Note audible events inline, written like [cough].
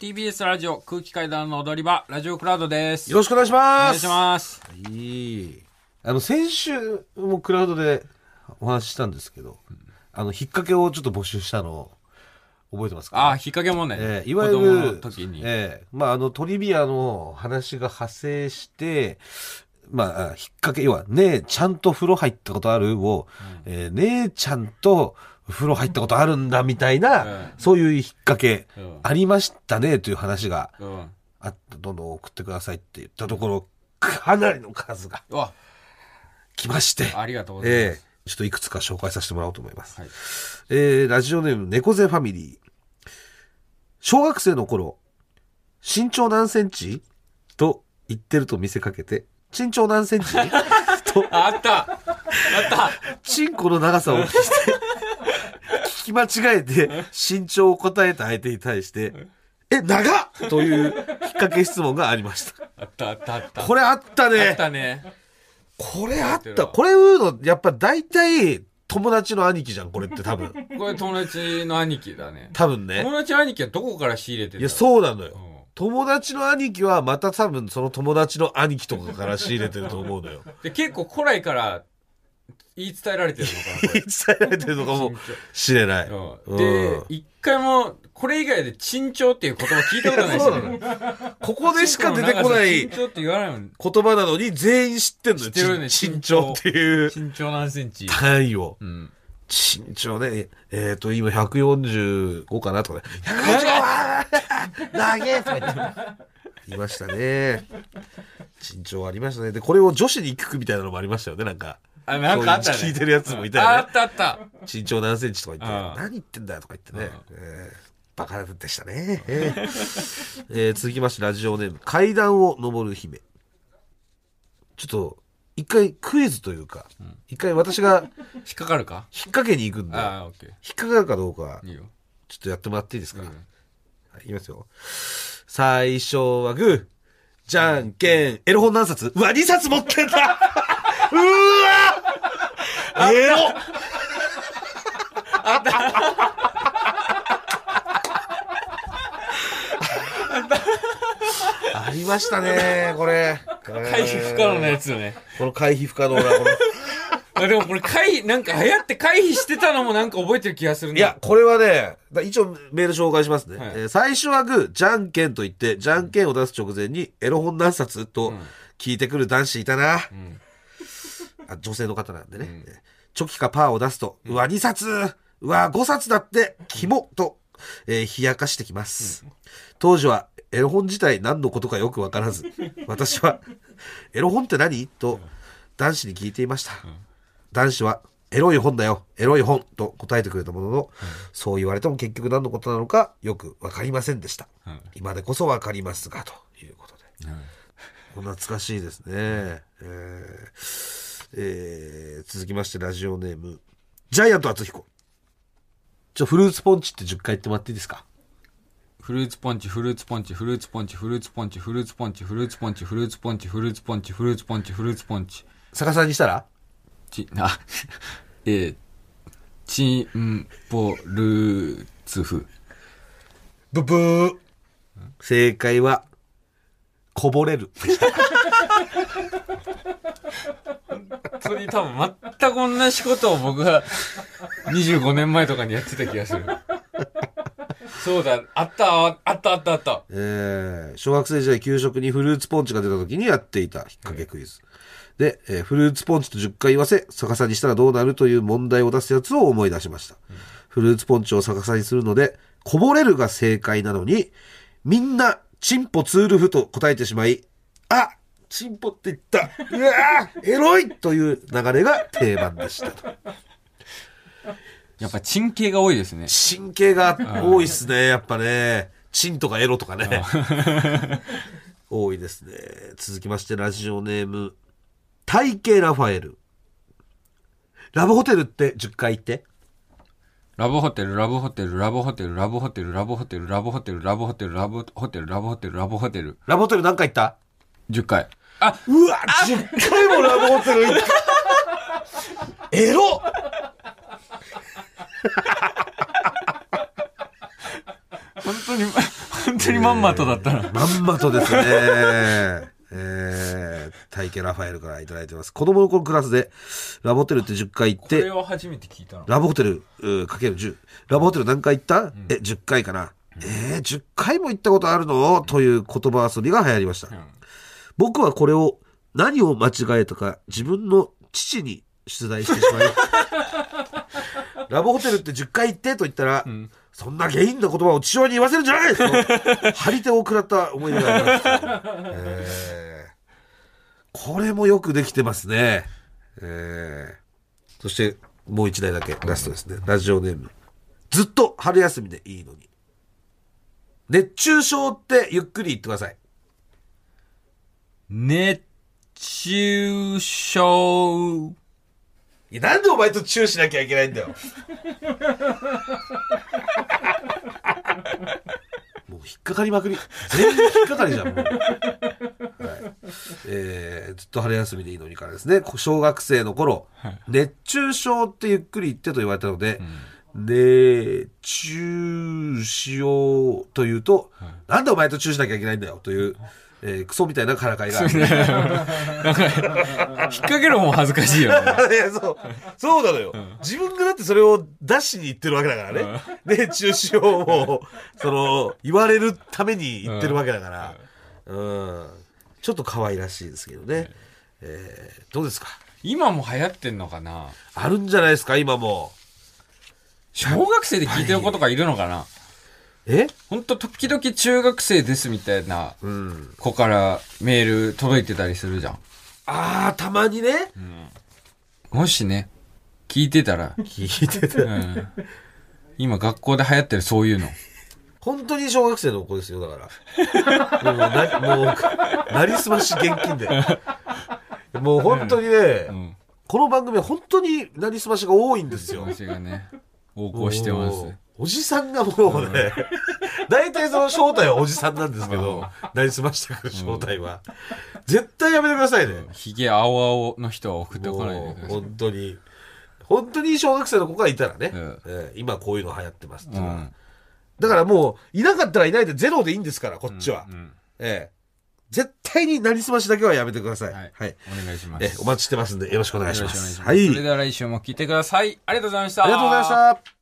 TBS ラジオ空気階段の踊り場、ラジオクラウドです。よろしくお願いしおます。願いします。いい。あの、先週もクラウドでお話ししたんですけど、あの、引っ掛けをちょっと募集したの、覚えてますか？あ、引っ掛け問題ね。ええいわゆる、時に。ええまあ、あの、トリビアの話が派生して、まあ、あ引っ掛け、要は、ねえ、ちゃんと風呂入ったことあるを、えー姉ちゃんと風呂入ったことあるんだみたいな、うん。そういう引っ掛け、うん。ありましたねという話がうん。あった、どんどん送ってくださいって言ったところ、かなりの数が来まして、ありがとうございます。ええ。ちょっといくつか紹介させてもらおうと思います。はい。えーラジオネーム猫背ファミリー。小学生の頃、身長何センチ？と言ってると見せかけて、身長何センチ？[laughs] と、ああった。あった。チンコの長さを聞いて、聞き間違えて身長を答えた相手に対して、え、長っという引っ掛け質問がありました。あったあったあった。これあったあっね。たね。これあった。これ言うの、やっぱ大体友達の兄貴じゃん、これって多分。[laughs] これ友達の兄貴だね。多分ね。友達の兄貴はどこから仕入れてたいや、そうなのよ。うん友達の兄貴はまた多分その友達の兄貴とかから仕入れてると思うのよ。で、結構古来から言い伝えられてるのかな、これ。[laughs] 伝えられてるのかもしれない。うんうんで、一回も、これ以外で珍重っていう言葉聞いたことないです [laughs] よね。ここでしか出てこない言葉なのに全員知ってんのよ。知ってるねち身長っていう身長何センチ単位を。うん。身長ね、えっ、と、今145かなとかね。145は長えとか言って。いましたね。身長ありましたね。で、これを女子に聞くみたいなのもありましたよね、なんか。あ、なんかあったね。聞いてるやつもいたよねあったあった。身長何センチとか言って、何言ってんだよとか言ってねあ、えーバカでしたね。えーえー続きましてラジオネーム、階段を登る姫。ちょっと、一回クイズというか、一回私が引っかかるか？引っ掛けに行くんで、引っかかるかどうか、ー。いいよ。ちょっとやってもらっていいですか、うんはい、いきますよ。最初はグー、じゃんけん、エロ本何冊？うわ、2冊持ってんだうわエロありましたね、これ。回避不可能なやつよね。この回避不可能な、この。あでもこれ回避、なんか流行って回避してたのもなんか覚えてる気がするね。いや、これはね、だ一応メール紹介しますね。はいえー最初はグー、じゃんけんと言って、じゃんけんを出す直前に、エロ本何冊と聞いてくる男子いたな。んあ女性の方なんでね。チョキかパーを出すと、うわ、2冊うわ、5冊だって、キモと、えー冷やかしてきます。当時は、エロ本自体何のことかよくわからず、[laughs] 私は、エロ本って何？と、男子に聞いていました。男子は、エロい本だよ、エロい本と答えてくれたものの、そう言われても結局何のことなのかよくわかりませんでした。うん今でこそわかりますが、ということで。うん懐かしいですね。えーえー続きましてラジオネーム、ジャイアント厚彦。ちょ、フルーツポンチって10回言ってもらっていいですか？フルーツポンチ、フルーツポンチ、フルーツポンチ、フルーツポンチ、フルーツポンチ、フルーツポンチ、フルーツポンチ、フルーツポンチ、フルーツポンチ、フルーツポンチ。逆さにしたら？ち、あ、えー、チンポルーツフ。ブブー。正解は、こぼれる。本当に多分全く同じことを僕が25年前とかにやってた気がする。そうだ、あった、あった、あった、あった。えー小学生時代給食にフルーツポンチが出た時にやっていた引っ掛けクイズ。で、えーフルーツポンチと10回言わせ、逆さにしたらどうなるという問題を出すやつを思い出しました。フルーツポンチを逆さにするので、こぼれるが正解なのに、みんな、チンポツールフと答えてしまい、あチンポって言ったうわーエロいという流れが定番でしたと。やっぱ、チン系が多いですね。神経が多いっすね、やっぱね。チンとかエロとかね。[laughs] 多いですね。続きまして、ラジオネーム、体型ラファエル。ラブホテルって10回言って。ラブホテル、ラブホテル、ラブホテル、ラブホテル、ラブホテル、ラブホテル、ラブホテル、ラブホテル、ラブホテル、ラブホテル。ラブホテル何回言った？10回。あ、うわ、10回もラブホテル行った。エロ本当に、本本当にまんまとだったな。まんまとですね。えー、大家ラファエルからいただいてます。子供の頃クラスで、ラブホテルって10回行って、これは初めて聞いたの。ラブホテル、うかける10。ラブホテル何回行った、え、10回かな。えー、10回も行ったことあるの？という言葉遊びが流行りました。僕はこれを何を間違えたか自分の父に出題してしまい、[laughs] ラブホテルって10回行ってと言ったら、そんな下品な言葉を父親に言わせるんじゃないと、張り手を食らった思い出があります。えーこれもよくできてますね。えーそして、もう一台だけ、ラストですね。ラジオネーム。ずっと春休みでいいのに。熱中症ってゆっくり言ってください。熱中症。いや、なんでお前とチューしなきゃいけないんだよ。[laughs] もう引っかかりまくり。全員引っかかりじゃん、もう。はい。えー、ずっと春休みでいいのにからですね。小学生の頃、熱中症ってゆっくり言ってと言われたので、熱中しようというと、なんでお前とチューしなきゃいけないんだよという、えークソみたいなからかいが。なんか、引っ掛ける方も恥ずかしいよね。[laughs] いや、そう。そうなのよ。自分がだってそれを出しに行ってるわけだからね。で、中止を、その、言われるために言ってるわけだから。うん。ちょっと可愛らしいですけどね。えーどうですか？今も流行ってんのかな？あるんじゃないですか、今も。小学生で聞いてる子とかいるのかな？え？ほんと時々中学生ですみたいなうん。子からメール届いてたりするじゃん。ああ、たまにね。もしね、聞いてたら、聞いてた。うん、今学校で流行ってるそういうの。本当に小学生の子ですよ、だから。もう、な、もう、なりすまし現金で。もう本当にね、うん。この番組は本当になりすましが多いんですよ。私がね、横行してますお。じさんがもうね、大体その正体はおじさんなんですけど、なりすましてくる正体は。絶対やめてくださいね。ひげ青々の人は送ってこないでください。本当に。本当に小学生の子がいたらね、うんえー今こういうの流行ってますっていうん。だからもう、いなかったらいないでゼロでいいんですから、こっちは。うんええ絶対になりすましだけはやめてください。はいはい。お願いします。えお待ちしてますんで、よろしくお願いします。よろしくお願いします。はい。それでは来週も聞いてください。ありがとうございました。ありがとうございました。